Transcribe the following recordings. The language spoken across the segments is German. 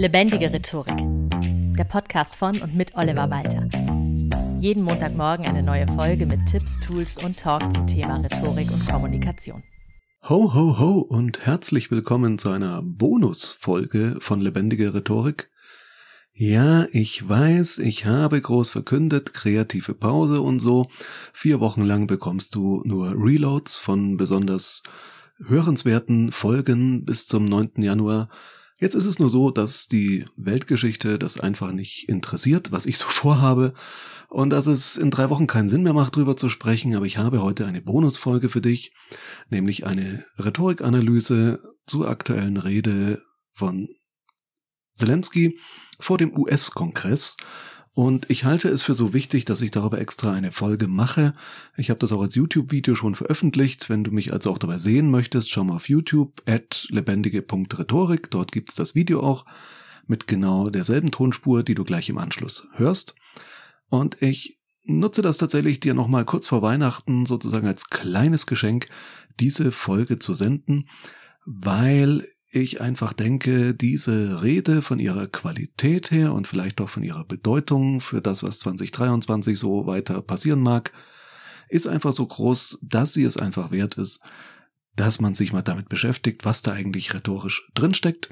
Lebendige Rhetorik. Der Podcast von und mit Oliver Walter. Jeden Montagmorgen eine neue Folge mit Tipps, Tools und Talk zum Thema Rhetorik und Kommunikation. Ho, ho, ho und herzlich willkommen zu einer Bonusfolge von Lebendige Rhetorik. Ja, ich weiß, ich habe groß verkündet, kreative Pause und so. Vier Wochen lang bekommst du nur Reloads von besonders hörenswerten Folgen bis zum 9. Januar. Jetzt ist es nur so, dass die Weltgeschichte das einfach nicht interessiert, was ich so vorhabe, und dass es in drei Wochen keinen Sinn mehr macht, drüber zu sprechen, aber ich habe heute eine Bonusfolge für dich, nämlich eine Rhetorikanalyse zur aktuellen Rede von Zelensky vor dem US-Kongress und ich halte es für so wichtig, dass ich darüber extra eine Folge mache. Ich habe das auch als YouTube-Video schon veröffentlicht. Wenn du mich also auch dabei sehen möchtest, schau mal auf YouTube at lebendige.rhetorik. Dort gibt's das Video auch mit genau derselben Tonspur, die du gleich im Anschluss hörst. Und ich nutze das tatsächlich, dir nochmal kurz vor Weihnachten sozusagen als kleines Geschenk diese Folge zu senden, weil ich einfach denke, diese Rede von ihrer Qualität her und vielleicht auch von ihrer Bedeutung für das, was 2023 so weiter passieren mag, ist einfach so groß, dass sie es einfach wert ist, dass man sich mal damit beschäftigt, was da eigentlich rhetorisch drinsteckt.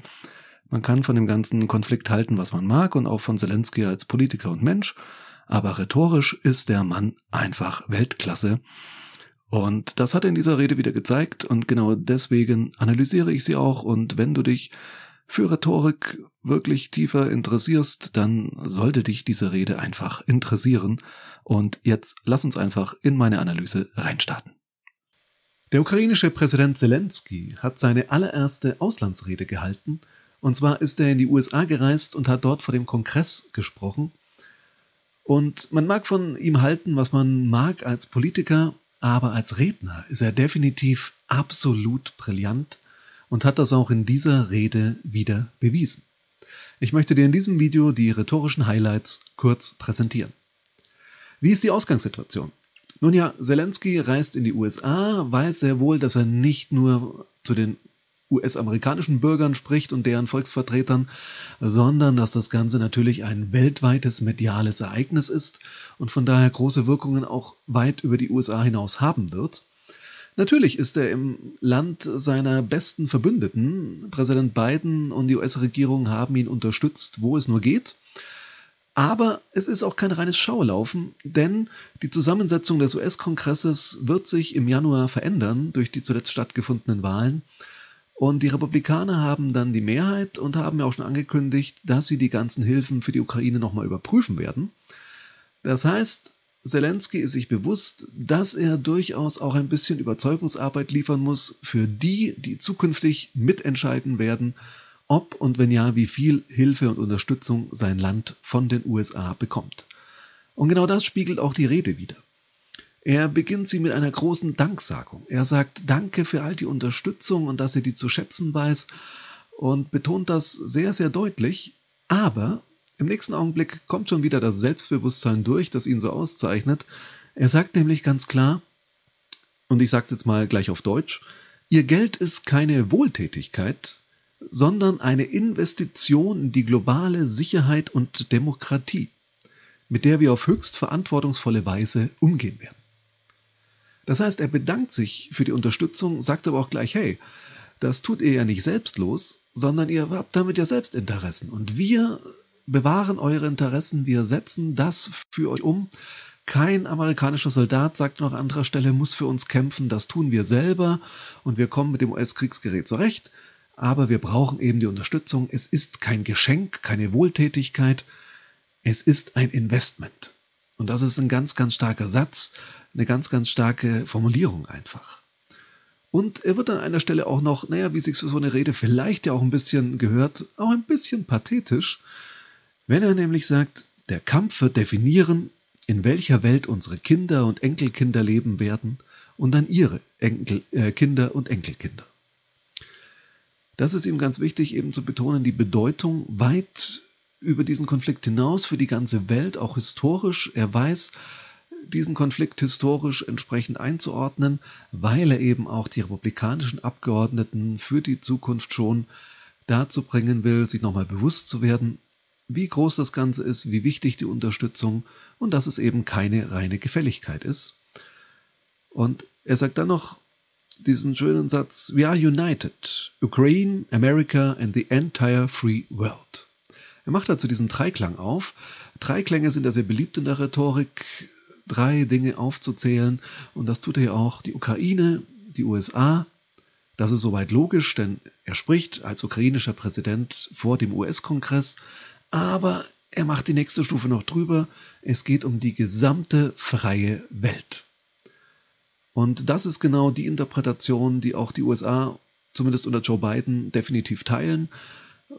Man kann von dem ganzen Konflikt halten, was man mag und auch von Zelensky als Politiker und Mensch, aber rhetorisch ist der Mann einfach Weltklasse und das hat er in dieser Rede wieder gezeigt und genau deswegen analysiere ich sie auch und wenn du dich für Rhetorik wirklich tiefer interessierst, dann sollte dich diese Rede einfach interessieren. Und jetzt lass uns einfach in meine Analyse reinstarten. Der ukrainische Präsident Zelensky hat seine allererste Auslandsrede gehalten. Und zwar ist er in die USA gereist und hat dort vor dem Kongress gesprochen. Und man mag von ihm halten, was man mag als Politiker, aber als Redner ist er definitiv absolut brillant und hat das auch in dieser Rede wieder bewiesen. Ich möchte dir in diesem Video die rhetorischen Highlights kurz präsentieren. Wie ist die Ausgangssituation? Nun ja, Zelensky reist in die USA, weiß sehr wohl, dass er nicht nur zu den US-amerikanischen Bürgern spricht und deren Volksvertretern, sondern dass das Ganze natürlich ein weltweites mediales Ereignis ist und von daher große Wirkungen auch weit über die USA hinaus haben wird. Natürlich ist er im Land seiner besten Verbündeten. Präsident Biden und die US-Regierung haben ihn unterstützt, wo es nur geht. Aber es ist auch kein reines Schaulaufen, denn die Zusammensetzung des US-Kongresses wird sich im Januar verändern durch die zuletzt stattgefundenen Wahlen. Und die Republikaner haben dann die Mehrheit und haben ja auch schon angekündigt, dass sie die ganzen Hilfen für die Ukraine nochmal überprüfen werden. Das heißt, Zelensky ist sich bewusst, dass er durchaus auch ein bisschen Überzeugungsarbeit liefern muss für die, die zukünftig mitentscheiden werden, ob und wenn ja, wie viel Hilfe und Unterstützung sein Land von den USA bekommt. Und genau das spiegelt auch die Rede wider. Er beginnt sie mit einer großen Danksagung. Er sagt Danke für all die Unterstützung und dass er die zu schätzen weiß und betont das sehr, sehr deutlich. Aber im nächsten Augenblick kommt schon wieder das Selbstbewusstsein durch, das ihn so auszeichnet. Er sagt nämlich ganz klar, und ich sage es jetzt mal gleich auf Deutsch, Ihr Geld ist keine Wohltätigkeit, sondern eine Investition in die globale Sicherheit und Demokratie, mit der wir auf höchst verantwortungsvolle Weise umgehen werden. Das heißt, er bedankt sich für die Unterstützung, sagt aber auch gleich, hey, das tut ihr ja nicht selbstlos, sondern ihr habt damit ja Selbstinteressen. Und wir bewahren eure Interessen, wir setzen das für euch um. Kein amerikanischer Soldat, sagt noch an anderer Stelle, muss für uns kämpfen, das tun wir selber und wir kommen mit dem US-Kriegsgerät zurecht. Aber wir brauchen eben die Unterstützung. Es ist kein Geschenk, keine Wohltätigkeit, es ist ein Investment. Und das ist ein ganz, ganz starker Satz, eine ganz, ganz starke Formulierung einfach. Und er wird an einer Stelle auch noch, naja, wie sich so eine Rede vielleicht ja auch ein bisschen gehört, auch ein bisschen pathetisch, wenn er nämlich sagt, der Kampf wird definieren, in welcher Welt unsere Kinder und Enkelkinder leben werden und dann ihre Enkel, äh, Kinder und Enkelkinder. Das ist ihm ganz wichtig, eben zu betonen, die Bedeutung weit über diesen Konflikt hinaus für die ganze Welt, auch historisch. Er weiß, diesen Konflikt historisch entsprechend einzuordnen, weil er eben auch die republikanischen Abgeordneten für die Zukunft schon dazu bringen will, sich nochmal bewusst zu werden, wie groß das Ganze ist, wie wichtig die Unterstützung und dass es eben keine reine Gefälligkeit ist. Und er sagt dann noch diesen schönen Satz, We are united, Ukraine, America and the entire free world. Er macht dazu diesen Dreiklang auf. Dreiklänge sind ja sehr beliebt in der Rhetorik, drei Dinge aufzuzählen. Und das tut er ja auch. Die Ukraine, die USA, das ist soweit logisch, denn er spricht als ukrainischer Präsident vor dem US-Kongress. Aber er macht die nächste Stufe noch drüber. Es geht um die gesamte freie Welt. Und das ist genau die Interpretation, die auch die USA, zumindest unter Joe Biden, definitiv teilen.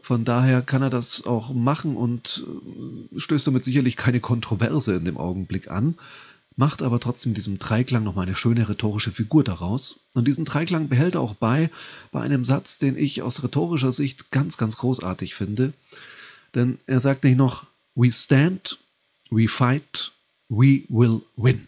Von daher kann er das auch machen und äh, stößt damit sicherlich keine Kontroverse in dem Augenblick an, macht aber trotzdem diesem Dreiklang nochmal eine schöne rhetorische Figur daraus. Und diesen Dreiklang behält er auch bei, bei einem Satz, den ich aus rhetorischer Sicht ganz, ganz großartig finde. Denn er sagt nicht noch, we stand, we fight, we will win.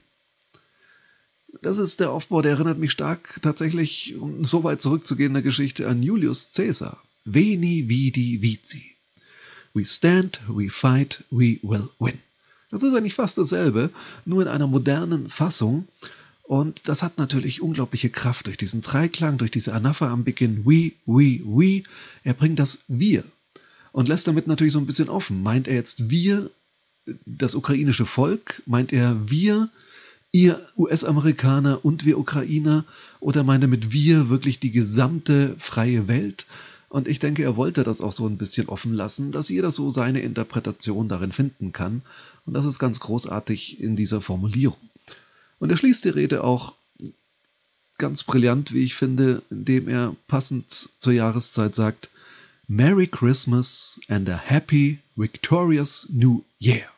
Das ist der Aufbau, der erinnert mich stark tatsächlich, um so weit zurückzugehen in der Geschichte, an Julius Caesar. Veni, vidi, vici. We stand, we fight, we will win. Das ist eigentlich fast dasselbe, nur in einer modernen Fassung. Und das hat natürlich unglaubliche Kraft durch diesen Dreiklang, durch diese Anapha am Beginn. We, we, we. Er bringt das Wir und lässt damit natürlich so ein bisschen offen. Meint er jetzt wir, das ukrainische Volk? Meint er wir, ihr US-Amerikaner und wir Ukrainer? Oder meint er mit wir wirklich die gesamte freie Welt? Und ich denke, er wollte das auch so ein bisschen offen lassen, dass jeder so seine Interpretation darin finden kann. Und das ist ganz großartig in dieser Formulierung. Und er schließt die Rede auch ganz brillant, wie ich finde, indem er passend zur Jahreszeit sagt, Merry Christmas and a Happy Victorious New Year.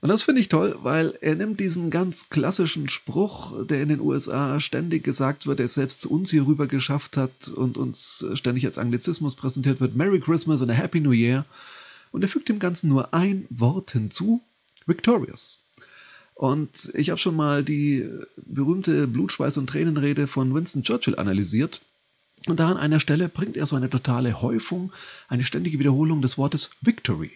Und das finde ich toll, weil er nimmt diesen ganz klassischen Spruch, der in den USA ständig gesagt wird, der selbst zu uns hier rüber geschafft hat und uns ständig als Anglizismus präsentiert wird, Merry Christmas and a Happy New Year. Und er fügt dem Ganzen nur ein Wort hinzu, Victorious. Und ich habe schon mal die berühmte Blutschweiß- und Tränenrede von Winston Churchill analysiert. Und da an einer Stelle bringt er so eine totale Häufung, eine ständige Wiederholung des Wortes Victory.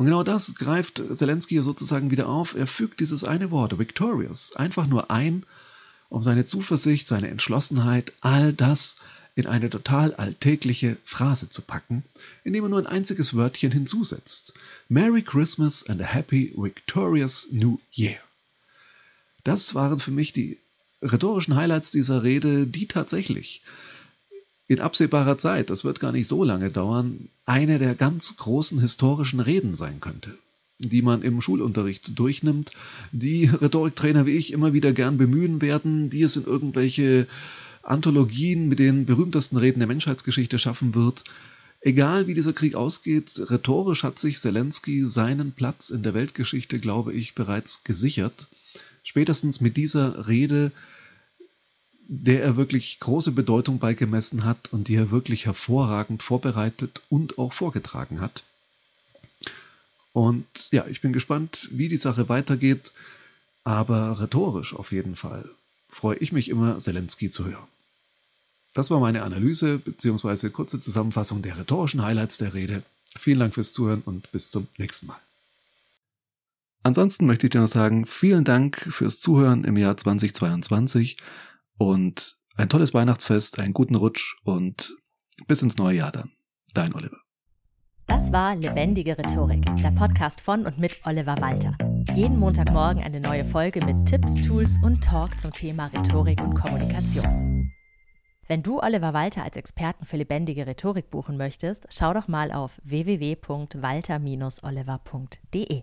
Und genau das greift Zelensky sozusagen wieder auf. Er fügt dieses eine Wort, victorious, einfach nur ein, um seine Zuversicht, seine Entschlossenheit, all das in eine total alltägliche Phrase zu packen, indem er nur ein einziges Wörtchen hinzusetzt. Merry Christmas and a Happy Victorious New Year. Das waren für mich die rhetorischen Highlights dieser Rede, die tatsächlich in absehbarer Zeit, das wird gar nicht so lange dauern, eine der ganz großen historischen Reden sein könnte, die man im Schulunterricht durchnimmt, die Rhetoriktrainer wie ich immer wieder gern bemühen werden, die es in irgendwelche Anthologien mit den berühmtesten Reden der Menschheitsgeschichte schaffen wird. Egal wie dieser Krieg ausgeht, rhetorisch hat sich Zelensky seinen Platz in der Weltgeschichte, glaube ich, bereits gesichert. Spätestens mit dieser Rede der er wirklich große Bedeutung beigemessen hat und die er wirklich hervorragend vorbereitet und auch vorgetragen hat. Und ja, ich bin gespannt, wie die Sache weitergeht, aber rhetorisch auf jeden Fall freue ich mich immer, Zelensky zu hören. Das war meine Analyse bzw. kurze Zusammenfassung der rhetorischen Highlights der Rede. Vielen Dank fürs Zuhören und bis zum nächsten Mal. Ansonsten möchte ich dir noch sagen, vielen Dank fürs Zuhören im Jahr 2022 und ein tolles Weihnachtsfest, einen guten Rutsch und bis ins neue Jahr dann. Dein Oliver. Das war Lebendige Rhetorik, der Podcast von und mit Oliver Walter. Jeden Montagmorgen eine neue Folge mit Tipps, Tools und Talk zum Thema Rhetorik und Kommunikation. Wenn du Oliver Walter als Experten für lebendige Rhetorik buchen möchtest, schau doch mal auf www.walter-oliver.de.